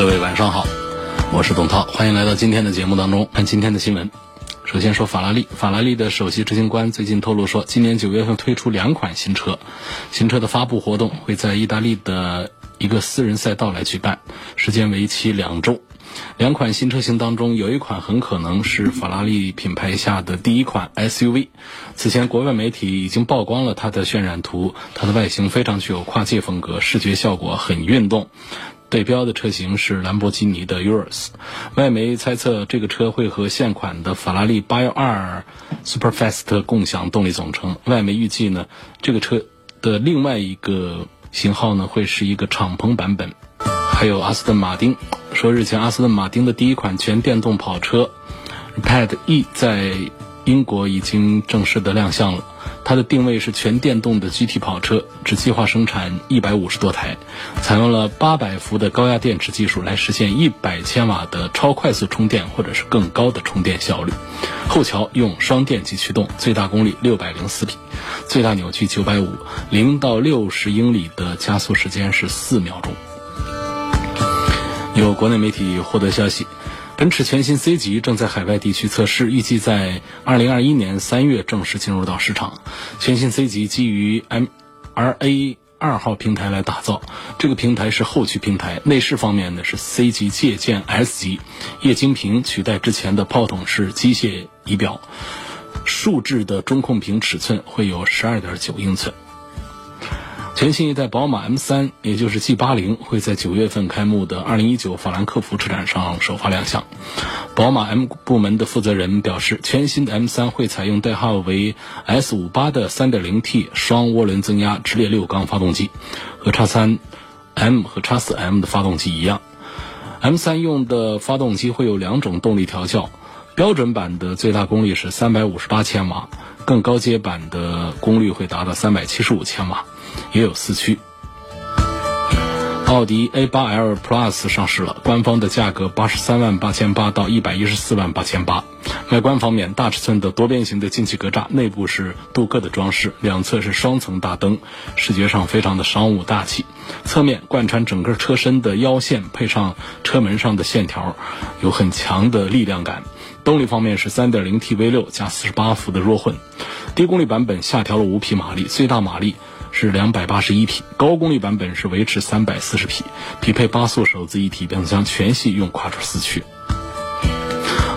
各位晚上好，我是董涛，欢迎来到今天的节目当中看今天的新闻。首先说法拉利，法拉利的首席执行官最近透露说，今年九月份推出两款新车，新车的发布活动会在意大利的一个私人赛道来举办，时间为期两周。两款新车型当中，有一款很可能是法拉利品牌下的第一款 SUV。此前，国外媒体已经曝光了它的渲染图，它的外形非常具有跨界风格，视觉效果很运动。对标的车型是兰博基尼的 Urus，外媒猜测这个车会和现款的法拉利812 Superfast 共享动力总成。外媒预计呢，这个车的另外一个型号呢会是一个敞篷版本。还有阿斯顿马丁说，日前阿斯顿马丁的第一款全电动跑车 Rapide E 在英国已经正式的亮相了。它的定位是全电动的 GT 跑车，只计划生产一百五十多台，采用了八百伏的高压电池技术来实现一百千瓦的超快速充电或者是更高的充电效率。后桥用双电机驱动，最大功率六百零四匹，最大扭矩九百五，零到六十英里的加速时间是四秒钟。有国内媒体获得消息。奔驰全新 C 级正在海外地区测试，预计在二零二一年三月正式进入到市场。全新 C 级基于 MRA 二号平台来打造，这个平台是后驱平台。内饰方面呢是 C 级借鉴 S 级，液晶屏取代之前的炮筒式机械仪表，竖置的中控屏尺寸会有十二点九英寸。全新一代宝马 M3，也就是 G80，会在九月份开幕的2019法兰克福车展上首发亮相。宝马 M 部门的负责人表示，全新的 M3 会采用代号为 S58 的 3.0T 双涡轮增压直列六缸发动机，和 X3M 和 X4M 的发动机一样。M3 用的发动机会有两种动力调校，标准版的最大功率是358千瓦，更高阶版的功率会达到375千瓦。也有四驱。奥迪 A8L Plus 上市了，官方的价格八十三万八千八到一百一十四万八千八。外观方面，大尺寸的多边形的进气格栅，内部是镀铬的装饰，两侧是双层大灯，视觉上非常的商务大气。侧面贯穿整个车身的腰线，配上车门上的线条，有很强的力量感。动力方面是 3.0T V6 加48伏的弱混，低功率版本下调了五匹马力，最大马力。是两百八十一匹，高功率版本是维持三百四十匹，匹配八速手自一体变速箱，全系用跨出四驱。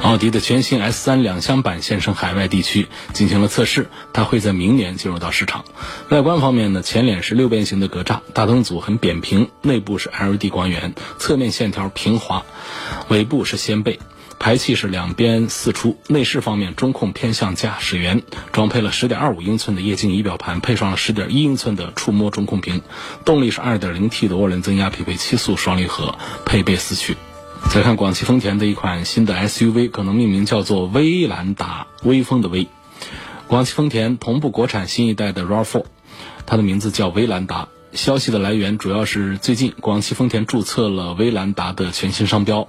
奥迪的全新 S 三两厢版现身海外地区进行了测试，它会在明年进入到市场。外观方面呢，前脸是六边形的格栅，大灯组很扁平，内部是 LED 光源，侧面线条平滑，尾部是掀背。排气是两边四出，内饰方面中控偏向驾驶员，装配了十点二五英寸的液晶仪表盘，配上了十点一英寸的触摸中控屏。动力是二点零 T 的涡轮增压，匹配七速双离合，配备四驱。再看广汽丰田的一款新的 SUV，可能命名叫做威兰达，威风的威。广汽丰田同步国产新一代的 RAV4，它的名字叫威兰达。消息的来源主要是最近广汽丰田注册了威兰达的全新商标。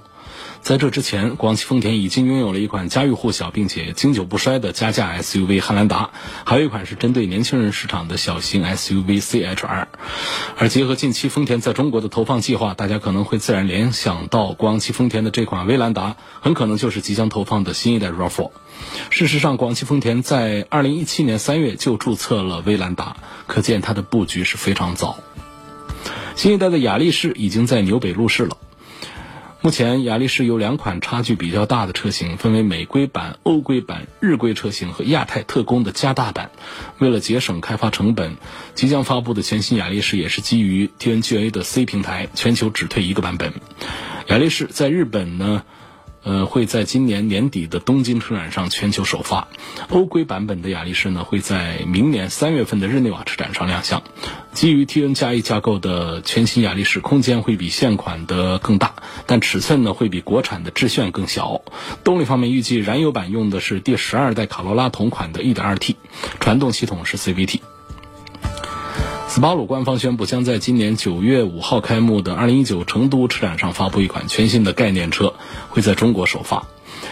在这之前，广汽丰田已经拥有了一款家喻户晓并且经久不衰的加价 SUV 汉兰达，还有一款是针对年轻人市场的小型 SUV CHR。而结合近期丰田在中国的投放计划，大家可能会自然联想到广汽丰田的这款威兰达，很可能就是即将投放的新一代 RAV4。事实上，广汽丰田在2017年3月就注册了威兰达，可见它的布局是非常早。新一代的雅力士已经在纽北路试了。目前，雅力士有两款差距比较大的车型，分为美规版、欧规版、日规车型和亚太特供的加大版。为了节省开发成本，即将发布的全新雅力士也是基于 TNGA 的 C 平台，全球只推一个版本。雅力士在日本呢，呃，会在今年年底的东京车展上全球首发。欧规版本的雅力士呢，会在明年三月份的日内瓦车展上亮相。基于 T N 加一架构的全新雅力士，空间会比现款的更大，但尺寸呢会比国产的致炫更小。动力方面，预计燃油版用的是第十二代卡罗拉同款的 1.2T，传动系统是 CVT。斯巴鲁官方宣布，将在今年九月五号开幕的二零一九成都车展上发布一款全新的概念车，会在中国首发。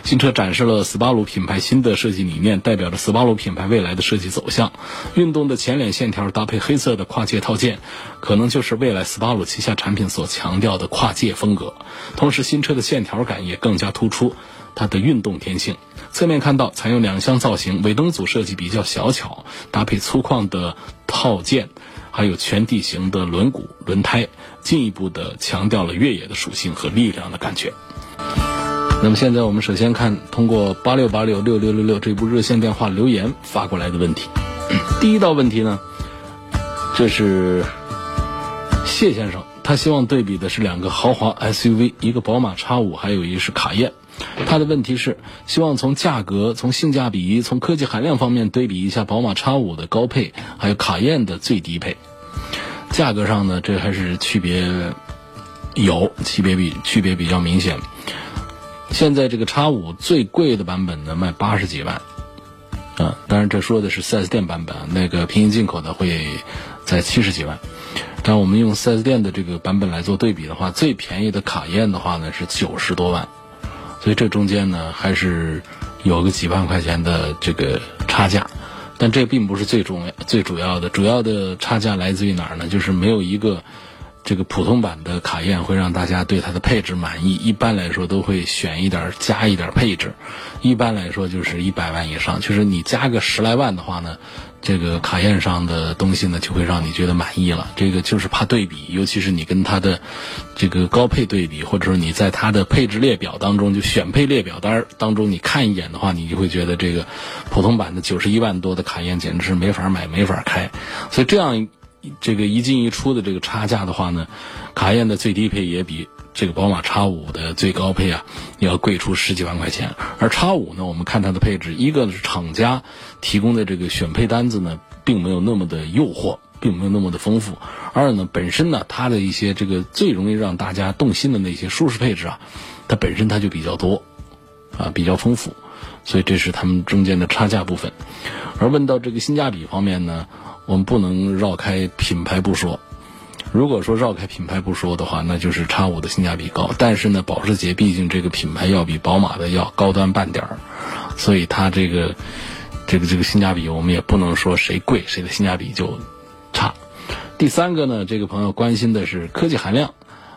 新车展示了斯巴鲁品牌新的设计理念，代表着斯巴鲁品牌未来的设计走向。运动的前脸线条搭配黑色的跨界套件，可能就是未来斯巴鲁旗下产品所强调的跨界风格。同时，新车的线条感也更加突出它的运动天性。侧面看到采用两厢造型，尾灯组设计比较小巧，搭配粗犷的套件。还有全地形的轮毂、轮胎，进一步的强调了越野的属性和力量的感觉。那么现在我们首先看通过八六八六六六六六这部热线电话留言发过来的问题。第一道问题呢，这是谢先生，他希望对比的是两个豪华 SUV，一个宝马 X 五，还有一个是卡宴。他的问题是希望从价格、从性价比、从科技含量方面对比一下宝马 X 五的高配，还有卡宴的最低配。价格上呢，这还是区别有区别比区别比较明显。现在这个 X 五最贵的版本呢，卖八十几万，啊，当然这说的是 4S 店版本，那个平行进口的会在七十几万。但我们用 4S 店的这个版本来做对比的话，最便宜的卡宴的话呢是九十多万。所以这中间呢，还是有个几万块钱的这个差价，但这并不是最重要、最主要的。主要的差价来自于哪儿呢？就是没有一个这个普通版的卡宴会让大家对它的配置满意。一般来说都会选一点加一点配置，一般来说就是一百万以上。就是你加个十来万的话呢。这个卡宴上的东西呢，就会让你觉得满意了。这个就是怕对比，尤其是你跟它的这个高配对比，或者说你在它的配置列表当中，就选配列表单当中，你看一眼的话，你就会觉得这个普通版的九十一万多的卡宴简直是没法买、没法开。所以这样这个一进一出的这个差价的话呢，卡宴的最低配也比。这个宝马叉五的最高配啊，要贵出十几万块钱。而叉五呢，我们看它的配置，一个呢是厂家提供的这个选配单子呢，并没有那么的诱惑，并没有那么的丰富；二呢，本身呢，它的一些这个最容易让大家动心的那些舒适配置啊，它本身它就比较多，啊，比较丰富。所以这是他们中间的差价部分。而问到这个性价比方面呢，我们不能绕开品牌不说。如果说绕开品牌不说的话，那就是叉五的性价比高。但是呢，保时捷毕竟这个品牌要比宝马的要高端半点儿，所以它这个这个这个性价比，我们也不能说谁贵谁的性价比就差。第三个呢，这个朋友关心的是科技含量。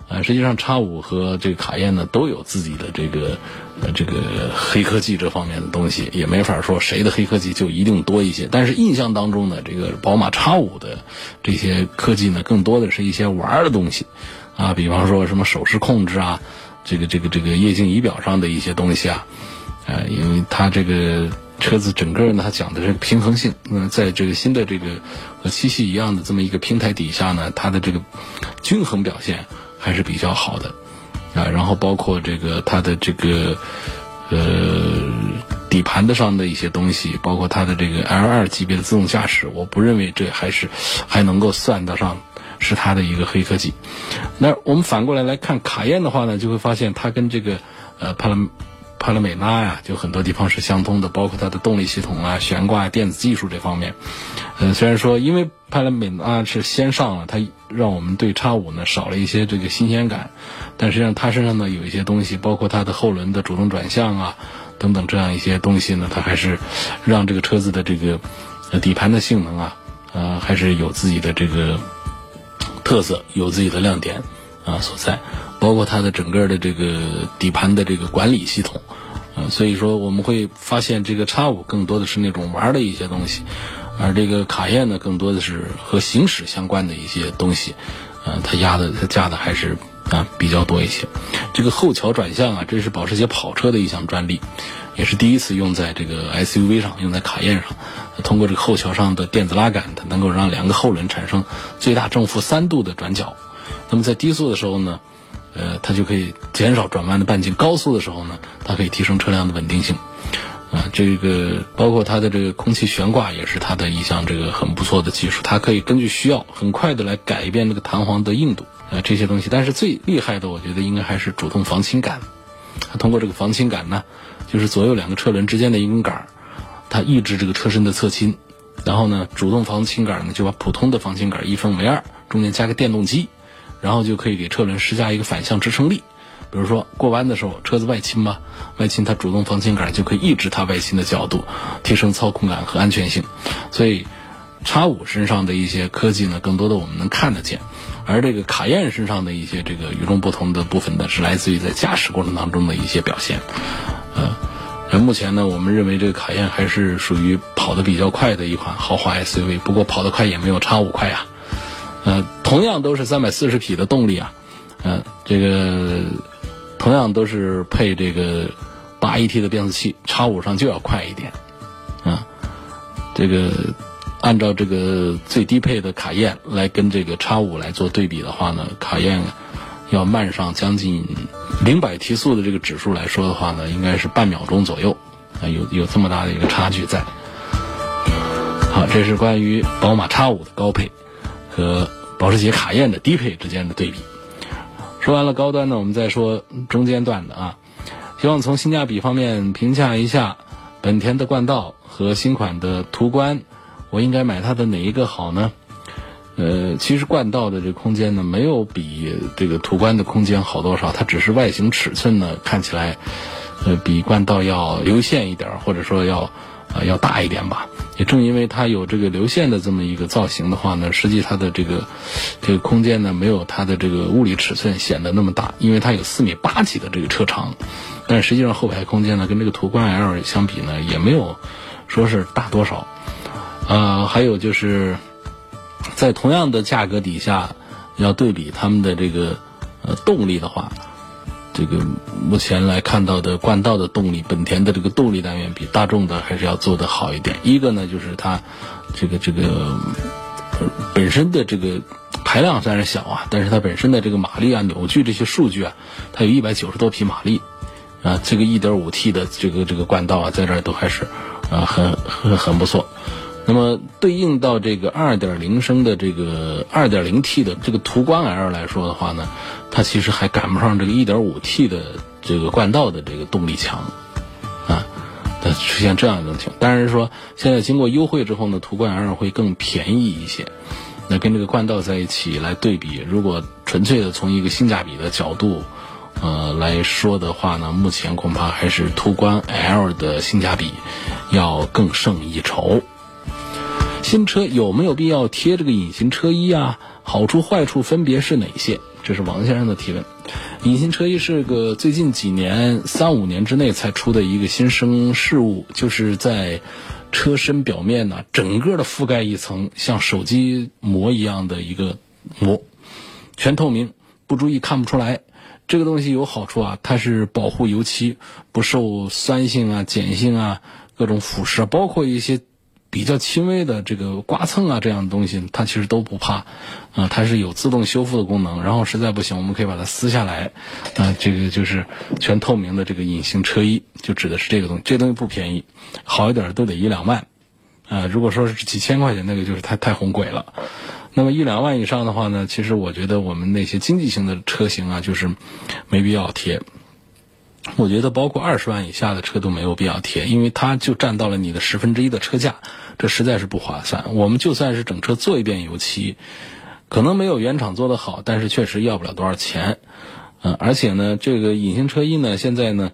呃，实际上叉五和这个卡宴呢都有自己的这个呃这个黑科技这方面的东西，也没法说谁的黑科技就一定多一些。但是印象当中呢，这个宝马叉五的这些科技呢，更多的是一些玩的东西啊，比方说什么手势控制啊，这个这个这个液晶仪表上的一些东西啊，呃，因为它这个车子整个呢，它讲的是平衡性。嗯，在这个新的这个和七系一样的这么一个平台底下呢，它的这个均衡表现。还是比较好的，啊，然后包括这个它的这个呃底盘的上的一些东西，包括它的这个 L 二级别的自动驾驶，我不认为这还是还能够算得上是它的一个黑科技。那我们反过来来看卡宴的话呢，就会发现它跟这个呃帕拉帕拉梅拉呀，就很多地方是相通的，包括它的动力系统啊、悬挂、电子技术这方面。嗯，虽然说因为帕拉梅拉是先上了，它。让我们对叉五呢少了一些这个新鲜感，但实际上它身上呢有一些东西，包括它的后轮的主动转向啊等等这样一些东西呢，它还是让这个车子的这个底盘的性能啊，呃还是有自己的这个特色，有自己的亮点啊所在，包括它的整个的这个底盘的这个管理系统，啊，所以说我们会发现这个叉五更多的是那种玩的一些东西。而这个卡宴呢，更多的是和行驶相关的一些东西，呃，它压的它加的还是啊比较多一些。这个后桥转向啊，这是保时捷跑车的一项专利，也是第一次用在这个 SUV 上，用在卡宴上。通过这个后桥上的电子拉杆，它能够让两个后轮产生最大正负三度的转角。那么在低速的时候呢，呃，它就可以减少转弯的半径。高速的时候呢，它可以提升车辆的稳定性。啊，这个包括它的这个空气悬挂也是它的一项这个很不错的技术，它可以根据需要很快的来改变这个弹簧的硬度啊这些东西。但是最厉害的，我觉得应该还是主动防倾杆。它通过这个防倾杆呢，就是左右两个车轮之间的一根杆它抑制这个车身的侧倾，然后呢，主动防倾杆呢就把普通的防倾杆一分为二，中间加个电动机，然后就可以给车轮施加一个反向支撑力。比如说过弯的时候，车子外倾吧，外倾它主动防倾杆就可以抑制它外倾的角度，提升操控感和安全性。所以，叉五身上的一些科技呢，更多的我们能看得见，而这个卡宴身上的一些这个与众不同的部分呢，是来自于在驾驶过程当中的一些表现。呃，目前呢，我们认为这个卡宴还是属于跑得比较快的一款豪华 SUV，不过跑得快也没有叉五快啊。呃，同样都是三百四十匹的动力啊，呃，这个。同样都是配这个八 AT 的变速器，叉五上就要快一点，啊，这个按照这个最低配的卡宴来跟这个叉五来做对比的话呢，卡宴要慢上将近零百提速的这个指数来说的话呢，应该是半秒钟左右，啊，有有这么大的一个差距在。好，这是关于宝马叉五的高配和保时捷卡宴的低配之间的对比。说完了高端呢，我们再说中间段的啊。希望从性价比方面评价一下本田的冠道和新款的途观，我应该买它的哪一个好呢？呃，其实冠道的这空间呢，没有比这个途观的空间好多少，它只是外形尺寸呢看起来，呃，比冠道要流线一点，或者说要啊要大一点吧。也正因为它有这个流线的这么一个造型的话呢，实际它的这个这个空间呢，没有它的这个物理尺寸显得那么大，因为它有四米八几的这个车长，但实际上后排空间呢，跟这个途观 L 相比呢，也没有说是大多少。呃，还有就是在同样的价格底下，要对比他们的这个呃动力的话。这个目前来看到的冠道的动力，本田的这个动力单元比大众的还是要做得好一点。一个呢，就是它这个这个本身的这个排量虽然小啊，但是它本身的这个马力啊、扭矩这些数据啊，它有一百九十多匹马力啊。这个一点五 T 的这个这个冠道啊，在这儿都还是啊很很很不错。那么对应到这个二点零升的这个二点零 T 的这个途观 L 来说的话呢？它其实还赶不上这个 1.5T 的这个冠道的这个动力强，啊，它出现这样一种情况。当然说，现在经过优惠之后呢，途观 L 会更便宜一些。那跟这个冠道在一起来对比，如果纯粹的从一个性价比的角度，呃来说的话呢，目前恐怕还是途观 L 的性价比要更胜一筹。新车有没有必要贴这个隐形车衣啊？好处坏处分别是哪些？这是王先生的提问。隐形车衣是个最近几年三五年之内才出的一个新生事物，就是在车身表面呢，整个的覆盖一层像手机膜一样的一个膜，全透明，不注意看不出来。这个东西有好处啊，它是保护油漆不受酸性啊、碱性啊、各种腐蚀，包括一些。比较轻微的这个刮蹭啊，这样的东西它其实都不怕，啊，它是有自动修复的功能。然后实在不行，我们可以把它撕下来，啊，这个就是全透明的这个隐形车衣，就指的是这个东西。这东西不便宜，好一点都得一两万，啊，如果说是几千块钱，那个就是太太红鬼了。那么一两万以上的话呢，其实我觉得我们那些经济型的车型啊，就是没必要贴。我觉得包括二十万以下的车都没有必要贴，因为它就占到了你的十分之一的车价，这实在是不划算。我们就算是整车做一遍油漆，可能没有原厂做的好，但是确实要不了多少钱。嗯，而且呢，这个隐形车衣呢，现在呢，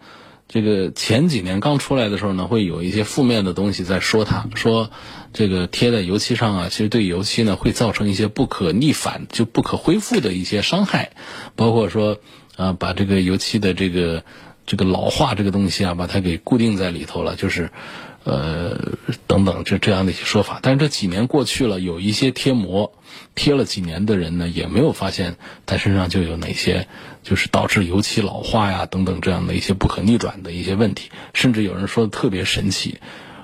这个前几年刚出来的时候呢，会有一些负面的东西在说它，说这个贴在油漆上啊，其实对油漆呢会造成一些不可逆反、就不可恢复的一些伤害，包括说啊，把这个油漆的这个。这个老化这个东西啊，把它给固定在里头了，就是，呃，等等，这这样的一些说法。但是这几年过去了，有一些贴膜贴了几年的人呢，也没有发现他身上就有哪些就是导致油漆老化呀等等这样的一些不可逆转的一些问题。甚至有人说的特别神奇，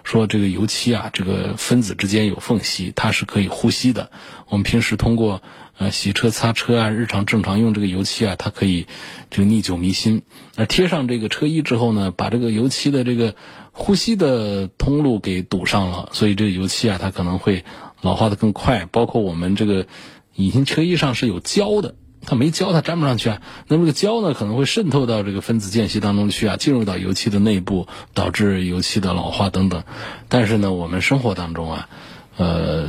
说这个油漆啊，这个分子之间有缝隙，它是可以呼吸的。我们平时通过啊，洗车、擦车啊，日常正常用这个油漆啊，它可以这个历久弥新。那贴上这个车衣之后呢，把这个油漆的这个呼吸的通路给堵上了，所以这个油漆啊，它可能会老化的更快。包括我们这个隐形车衣上是有胶的，它没胶它粘不上去啊。那么这个胶呢，可能会渗透到这个分子间隙当中去啊，进入到油漆的内部，导致油漆的老化等等。但是呢，我们生活当中啊。呃，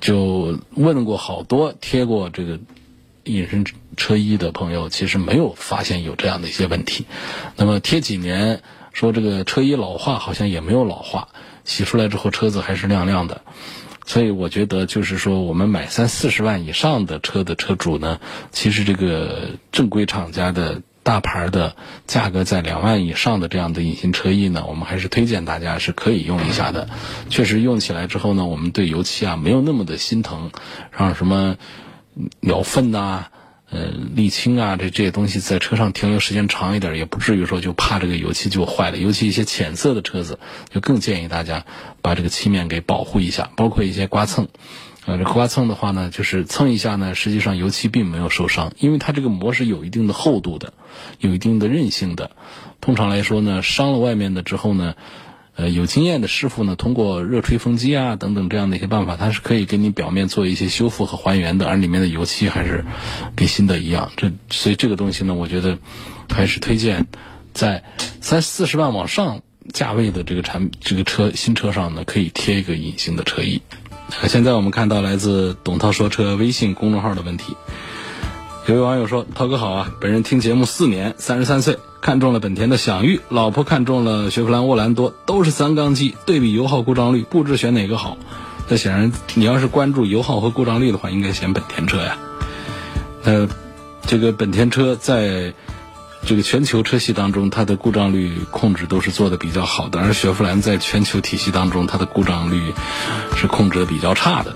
就问过好多贴过这个隐身车衣的朋友，其实没有发现有这样的一些问题。那么贴几年，说这个车衣老化好像也没有老化，洗出来之后车子还是亮亮的。所以我觉得，就是说我们买三四十万以上的车的车主呢，其实这个正规厂家的。大牌的价格在两万以上的这样的隐形车衣呢，我们还是推荐大家是可以用一下的。确实用起来之后呢，我们对油漆啊没有那么的心疼，让什么鸟粪呐、呃沥青啊这这些东西在车上停留时间长一点，也不至于说就怕这个油漆就坏了。尤其一些浅色的车子，就更建议大家把这个漆面给保护一下，包括一些刮蹭。呃，这刮蹭的话呢，就是蹭一下呢，实际上油漆并没有受伤，因为它这个膜是有一定的厚度的，有一定的韧性的。通常来说呢，伤了外面的之后呢，呃，有经验的师傅呢，通过热吹风机啊等等这样的一些办法，它是可以给你表面做一些修复和还原的，而里面的油漆还是跟新的一样。这所以这个东西呢，我觉得还是推荐在三四十万往上价位的这个产这个车新车上呢，可以贴一个隐形的车衣。现在我们看到来自董涛说车微信公众号的问题，有位网友说：“涛哥好啊，本人听节目四年，三十三岁，看中了本田的享域，老婆看中了雪佛兰沃兰多，都是三缸机，对比油耗、故障率，不知选哪个好。”那显然，你要是关注油耗和故障率的话，应该选本田车呀。那这个本田车在。这个全球车系当中，它的故障率控制都是做的比较好的，而雪佛兰在全球体系当中，它的故障率是控制的比较差的。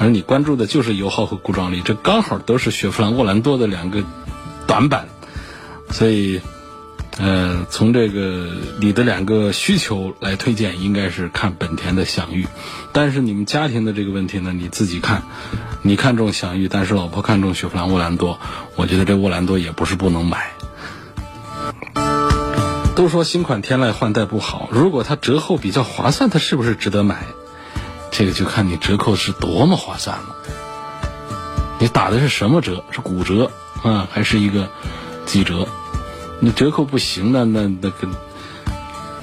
而你关注的就是油耗和故障率，这刚好都是雪佛兰沃兰多的两个短板。所以，呃，从这个你的两个需求来推荐，应该是看本田的享域。但是你们家庭的这个问题呢，你自己看。你看中享域，但是老婆看中雪佛兰沃兰多，我觉得这沃兰多也不是不能买。都说新款天籁换代不好，如果它折扣比较划算，它是不是值得买？这个就看你折扣是多么划算了。你打的是什么折？是骨折啊，还是一个几折？你折扣不行，那那那跟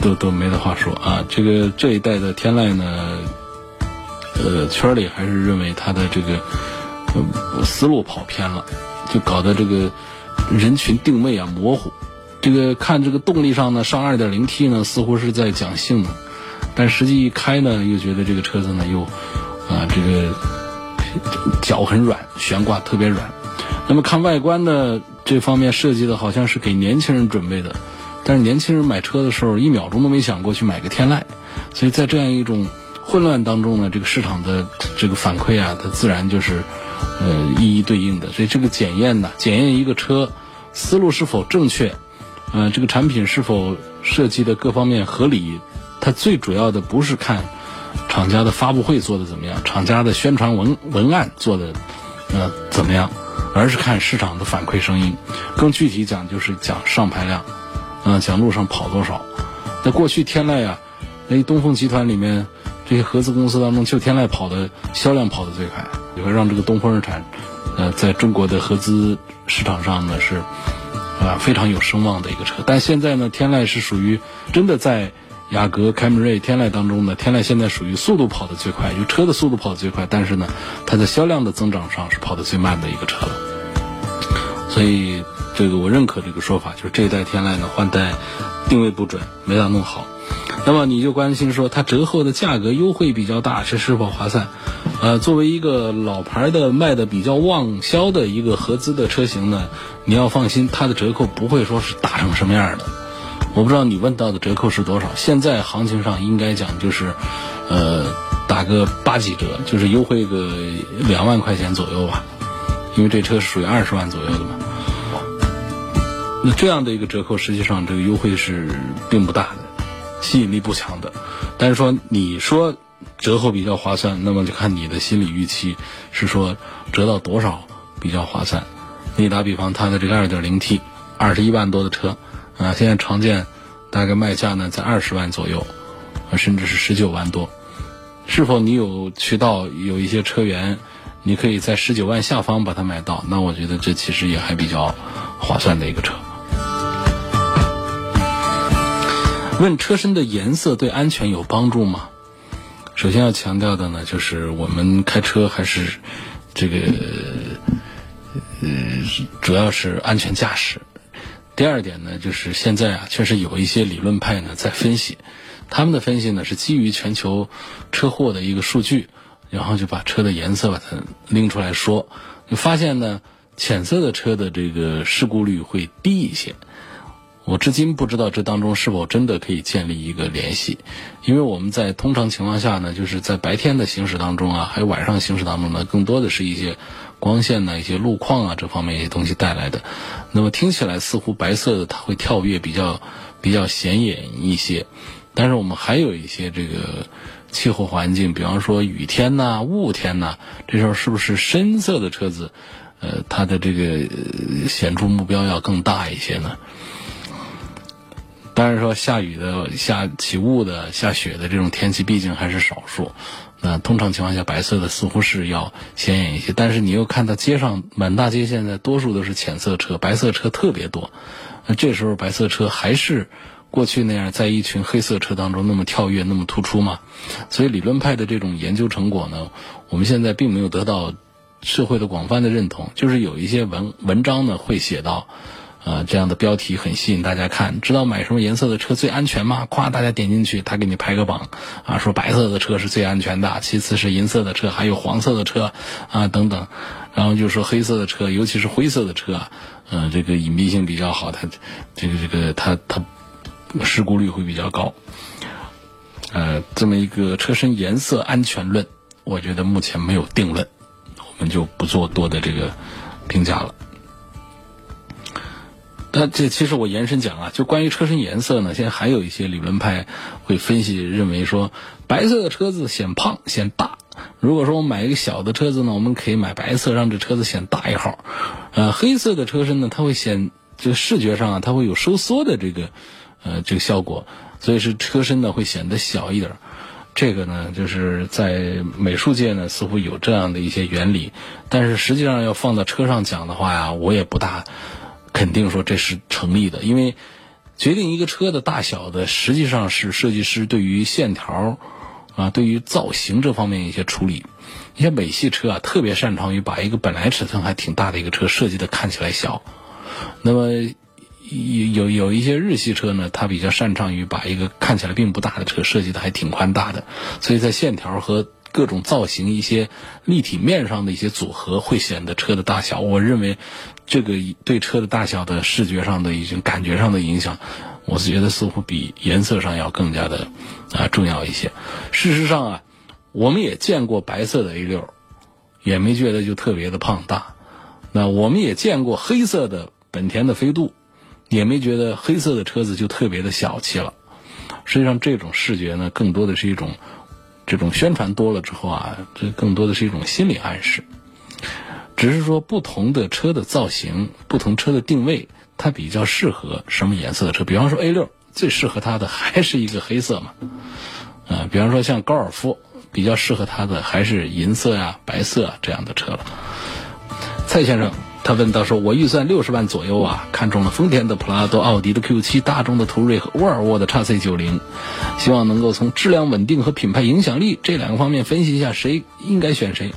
都都没得话说啊。这个这一代的天籁呢，呃，圈里还是认为它的这个思路跑偏了，就搞得这个人群定位啊模糊。这个看这个动力上呢，上 2.0T 呢，似乎是在讲性能，但实际一开呢，又觉得这个车子呢又啊这个脚很软，悬挂特别软。那么看外观呢，这方面设计的好像是给年轻人准备的，但是年轻人买车的时候一秒钟都没想过去买个天籁，所以在这样一种混乱当中呢，这个市场的这个反馈啊，它自然就是呃一一对应的。所以这个检验呢，检验一个车思路是否正确。嗯，这个产品是否设计的各方面合理？它最主要的不是看厂家的发布会做的怎么样，厂家的宣传文文案做的呃怎么样，而是看市场的反馈声音。更具体讲，就是讲上牌量，嗯，讲路上跑多少。那过去天籁啊，那东风集团里面这些合资公司当中，就天籁跑的销量跑的最快，也会让这个东风日产呃在中国的合资市场上呢是。啊，非常有声望的一个车，但现在呢，天籁是属于真的在雅阁、凯美瑞、天籁当中呢，天籁现在属于速度跑得最快，就车的速度跑得最快，但是呢，它在销量的增长上是跑得最慢的一个车了。所以这个我认可这个说法，就是这一代天籁呢换代定位不准，没咋弄好。那么你就关心说它折后的价格优惠比较大，是是否划算？呃，作为一个老牌的卖的比较旺销的一个合资的车型呢，你要放心，它的折扣不会说是打成什么样的。我不知道你问到的折扣是多少，现在行情上应该讲就是，呃，打个八几折，就是优惠个两万块钱左右吧，因为这车是属于二十万左右的嘛。那这样的一个折扣，实际上这个优惠是并不大的。吸引力不强的，但是说你说折后比较划算，那么就看你的心理预期是说折到多少比较划算。你打比方，它的这个 2.0T，二十一万多的车，啊，现在常见大概卖价呢在二十万左右，啊，甚至是十九万多。是否你有渠道有一些车源，你可以在十九万下方把它买到？那我觉得这其实也还比较划算的一个车。问车身的颜色对安全有帮助吗？首先要强调的呢，就是我们开车还是这个呃，主要是安全驾驶。第二点呢，就是现在啊，确实有一些理论派呢在分析，他们的分析呢是基于全球车祸的一个数据，然后就把车的颜色把它拎出来说，发现呢，浅色的车的这个事故率会低一些。我至今不知道这当中是否真的可以建立一个联系，因为我们在通常情况下呢，就是在白天的行驶当中啊，还有晚上行驶当中呢，更多的是一些光线呢、一些路况啊这方面一些东西带来的。那么听起来似乎白色的它会跳跃比较比较显眼一些，但是我们还有一些这个气候环境，比方说雨天呐、雾天呐，这时候是不是深色的车子，呃，它的这个显著目标要更大一些呢？当然说下雨的、下起雾的、下雪的这种天气毕竟还是少数，那通常情况下白色的似乎是要显眼一些。但是你又看到街上满大街现在多数都是浅色车，白色车特别多。那这时候白色车还是过去那样在一群黑色车当中那么跳跃、那么突出吗？所以理论派的这种研究成果呢，我们现在并没有得到社会的广泛的认同。就是有一些文文章呢会写到。啊，这样的标题很吸引大家看。知道买什么颜色的车最安全吗？夸大家点进去，他给你排个榜，啊，说白色的车是最安全的，其次是银色的车，还有黄色的车，啊等等。然后就说黑色的车，尤其是灰色的车，嗯，这个隐蔽性比较好，它这个这个它它事故率会比较高。呃，这么一个车身颜色安全论，我觉得目前没有定论，我们就不做多的这个评价了。那这其实我延伸讲啊，就关于车身颜色呢，现在还有一些理论派会分析认为说，白色的车子显胖显大。如果说我买一个小的车子呢，我们可以买白色，让这车子显大一号。呃，黑色的车身呢，它会显就视觉上啊，它会有收缩的这个呃这个效果，所以是车身呢会显得小一点。这个呢，就是在美术界呢似乎有这样的一些原理，但是实际上要放到车上讲的话呀，我也不大。肯定说这是成立的，因为决定一个车的大小的，实际上是设计师对于线条啊、对于造型这方面一些处理。一些美系车啊，特别擅长于把一个本来尺寸还挺大的一个车设计的看起来小。那么有有有一些日系车呢，它比较擅长于把一个看起来并不大的车设计的还挺宽大的，所以在线条和各种造型一些立体面上的一些组合，会显得车的大小。我认为。这个对车的大小的视觉上的一种感觉上的影响，我是觉得似乎比颜色上要更加的啊重要一些。事实上啊，我们也见过白色的 A 六，也没觉得就特别的胖大。那我们也见过黑色的本田的飞度，也没觉得黑色的车子就特别的小气了。实际上，这种视觉呢，更多的是一种这种宣传多了之后啊，这更多的是一种心理暗示。只是说不同的车的造型，不同车的定位，它比较适合什么颜色的车？比方说 A 六最适合它的还是一个黑色嘛，啊，比方说像高尔夫比较适合它的还是银色呀、白色啊这样的车了。蔡先生他问到说：“我预算六十万左右啊，看中了丰田的普拉多、奥迪的 Q 七、大众的途锐和沃尔沃的 x C 九零，希望能够从质量稳定和品牌影响力这两个方面分析一下，谁应该选谁。”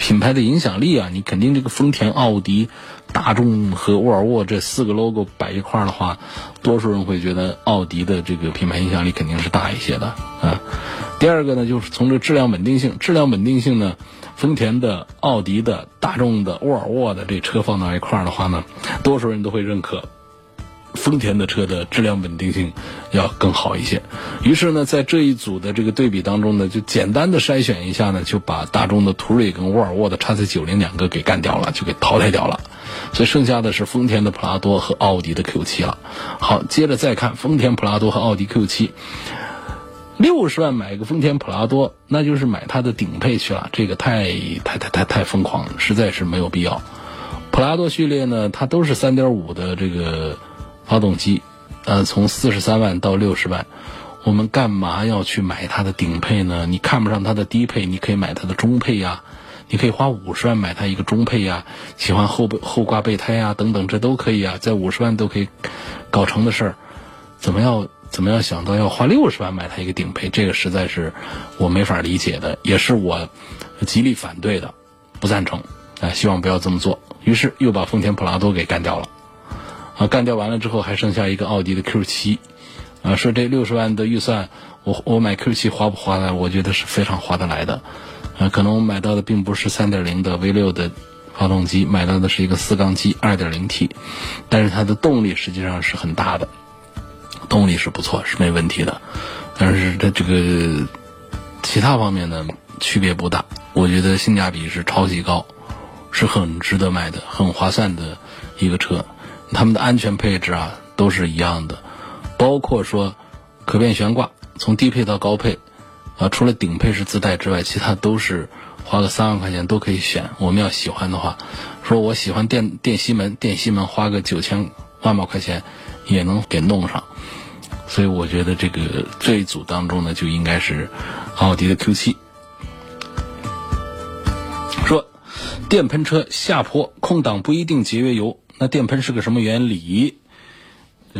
品牌的影响力啊，你肯定这个丰田、奥迪、大众和沃尔沃这四个 logo 摆一块儿的话，多数人会觉得奥迪的这个品牌影响力肯定是大一些的啊。第二个呢，就是从这质量稳定性，质量稳定性呢，丰田的、奥迪的、大众的、沃尔沃的这车放到一块儿的话呢，多数人都会认可。丰田的车的质量稳定性要更好一些，于是呢，在这一组的这个对比当中呢，就简单的筛选一下呢，就把大众的途锐跟沃尔沃的 x C 九零两个给干掉了，就给淘汰掉了，所以剩下的是丰田的普拉多和奥迪的 Q 七了。好，接着再看丰田普拉多和奥迪 Q 七，六十万买个丰田普拉多，那就是买它的顶配去了，这个太太太太太疯狂了，实在是没有必要。普拉多序列呢，它都是3.5的这个发动机，呃，从43万到60万，我们干嘛要去买它的顶配呢？你看不上它的低配，你可以买它的中配呀，你可以花五十万买它一个中配呀，喜欢后备后挂备胎呀等等，这都可以啊，在五十万都可以搞成的事儿，怎么要怎么样想到要花六十万买它一个顶配？这个实在是我没法理解的，也是我极力反对的，不赞成。啊，希望不要这么做。于是又把丰田普拉多给干掉了，啊，干掉完了之后还剩下一个奥迪的 Q 七，啊，说这六十万的预算，我我买 Q 七划不划来？我觉得是非常划得来的，啊，可能我买到的并不是三点零的 V 六的发动机，买到的是一个四缸机二点零 T，但是它的动力实际上是很大的，动力是不错，是没问题的，但是它这个其他方面呢区别不大，我觉得性价比是超级高。是很值得买的，很划算的一个车，他们的安全配置啊都是一样的，包括说可变悬挂，从低配到高配，啊，除了顶配是自带之外，其他都是花个三万块钱都可以选。我们要喜欢的话，说我喜欢电电吸门，电吸门花个九千万把块钱也能给弄上，所以我觉得这个这一组当中呢，就应该是奥迪的 Q 七。电喷车下坡空挡不一定节约油，那电喷是个什么原理？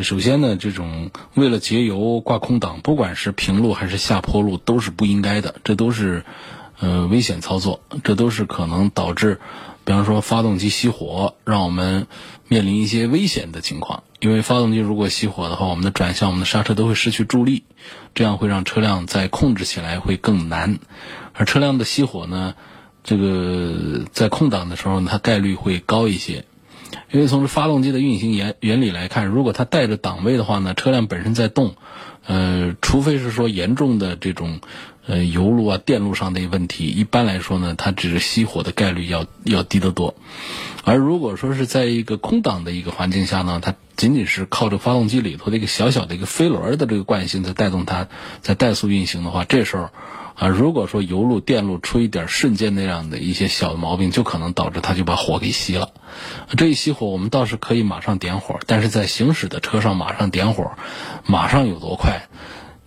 首先呢，这种为了节油挂空挡，不管是平路还是下坡路，都是不应该的，这都是呃危险操作，这都是可能导致，比方说发动机熄火，让我们面临一些危险的情况。因为发动机如果熄火的话，我们的转向、我们的刹车都会失去助力，这样会让车辆在控制起来会更难。而车辆的熄火呢？这个在空挡的时候，它概率会高一些，因为从发动机的运行原原理来看，如果它带着档位的话呢，车辆本身在动，呃，除非是说严重的这种呃油路啊、电路上的问题，一般来说呢，它只是熄火的概率要要低得多。而如果说是在一个空挡的一个环境下呢，它仅仅是靠着发动机里头的一个小小的一个飞轮的这个惯性在带动它在怠速运行的话，这时候。啊，如果说油路、电路出一点瞬间那样的一些小的毛病，就可能导致它就把火给熄了。这一熄火，我们倒是可以马上点火，但是在行驶的车上马上点火，马上有多快，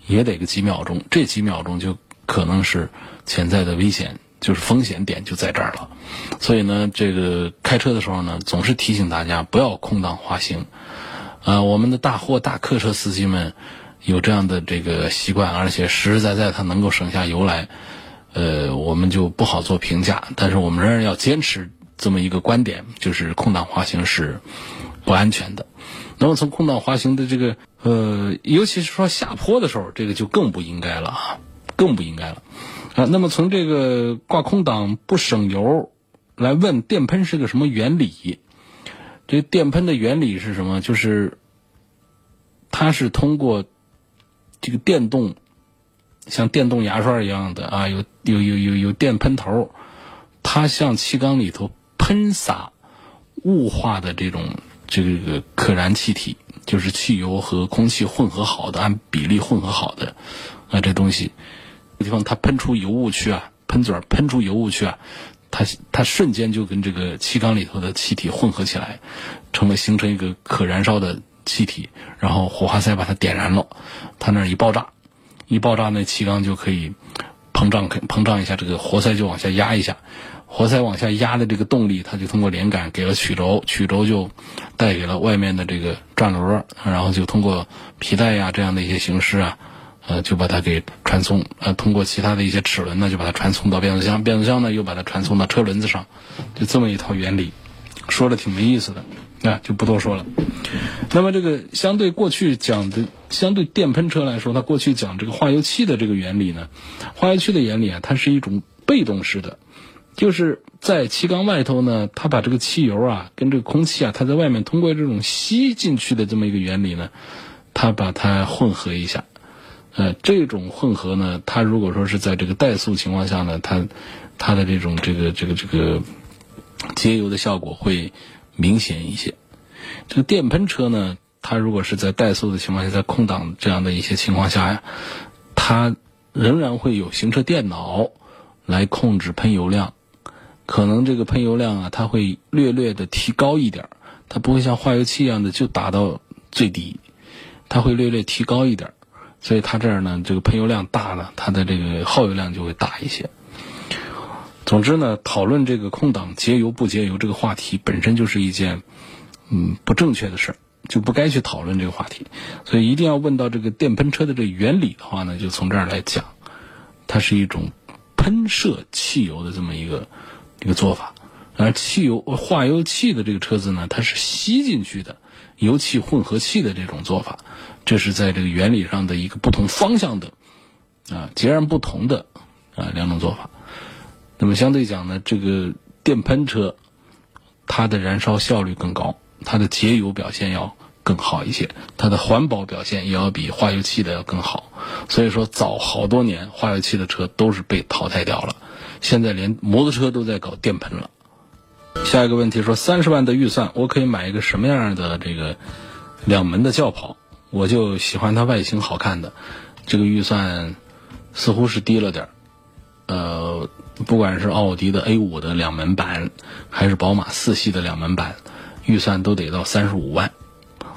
也得个几秒钟。这几秒钟就可能是潜在的危险，就是风险点就在这儿了。所以呢，这个开车的时候呢，总是提醒大家不要空档滑行。啊，我们的大货大客车司机们。有这样的这个习惯，而且实实在在它能够省下油来，呃，我们就不好做评价。但是我们仍然要坚持这么一个观点，就是空档滑行是不安全的。那么从空档滑行的这个呃，尤其是说下坡的时候，这个就更不应该了啊，更不应该了啊。那么从这个挂空档不省油来问电喷是个什么原理？这电喷的原理是什么？就是它是通过这个电动像电动牙刷一样的啊，有有有有有电喷头，它向气缸里头喷洒雾化的这种这个可燃气体，就是汽油和空气混合好的，按比例混合好的啊，这东西，地方它喷出油雾去啊，喷嘴喷出油雾去啊，它它瞬间就跟这个气缸里头的气体混合起来，成为形成一个可燃烧的。气体，然后火花塞把它点燃了，它那一爆炸，一爆炸那气缸就可以膨胀，膨胀一下，这个活塞就往下压一下，活塞往下压的这个动力，它就通过连杆给了曲轴，曲轴就带给了外面的这个转轮，然后就通过皮带呀这样的一些形式啊，呃，就把它给传送，呃，通过其他的一些齿轮呢，就把它传送到变速箱，变速箱呢又把它传送到车轮子上，就这么一套原理，说的挺没意思的。啊，就不多说了。那么这个相对过去讲的，相对电喷车来说，它过去讲这个化油器的这个原理呢，化油器的原理啊，它是一种被动式的，就是在气缸外头呢，它把这个汽油啊跟这个空气啊，它在外面通过这种吸进去的这么一个原理呢，它把它混合一下。呃，这种混合呢，它如果说是在这个怠速情况下呢，它它的这种这个这个这个节油的效果会。明显一些，这个电喷车呢，它如果是在怠速的情况下，在空挡这样的一些情况下呀，它仍然会有行车电脑来控制喷油量，可能这个喷油量啊，它会略略的提高一点，它不会像化油器一样的就打到最低，它会略略提高一点，所以它这儿呢，这个喷油量大呢，它的这个耗油量就会大一些。总之呢，讨论这个空挡节油不节油这个话题本身就是一件嗯不正确的事儿，就不该去讨论这个话题。所以一定要问到这个电喷车的这个原理的话呢，就从这儿来讲，它是一种喷射汽油的这么一个一个做法。而汽油化油器的这个车子呢，它是吸进去的油气混合气的这种做法，这是在这个原理上的一个不同方向的啊截然不同的啊两种做法。那么相对讲呢，这个电喷车它的燃烧效率更高，它的节油表现要更好一些，它的环保表现也要比化油器的要更好。所以说，早好多年化油器的车都是被淘汰掉了，现在连摩托车都在搞电喷了。下一个问题说，三十万的预算，我可以买一个什么样的这个两门的轿跑？我就喜欢它外形好看的，这个预算似乎是低了点儿。呃，不管是奥迪的 A 五的两门版，还是宝马四系的两门版，预算都得到三十五万，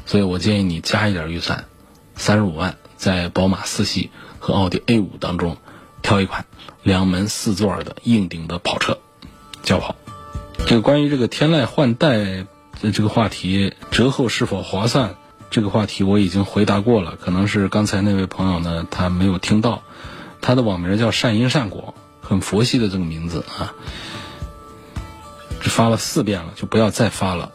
所以我建议你加一点预算，三十五万在宝马四系和奥迪 A 五当中挑一款两门四座的硬顶的跑车轿跑。这个关于这个天籁换代的这个话题，折后是否划算？这个话题我已经回答过了，可能是刚才那位朋友呢他没有听到，他的网名叫善因善果，很佛系的这个名字啊，只发了四遍了，就不要再发了。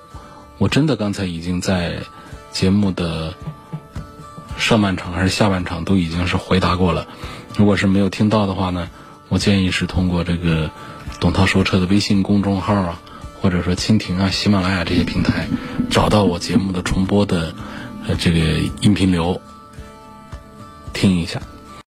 我真的刚才已经在节目的上半场还是下半场都已经是回答过了，如果是没有听到的话呢，我建议是通过这个。董涛说车的微信公众号啊，或者说蜻蜓啊、喜马拉雅这些平台，找到我节目的重播的这个音频流，听一下。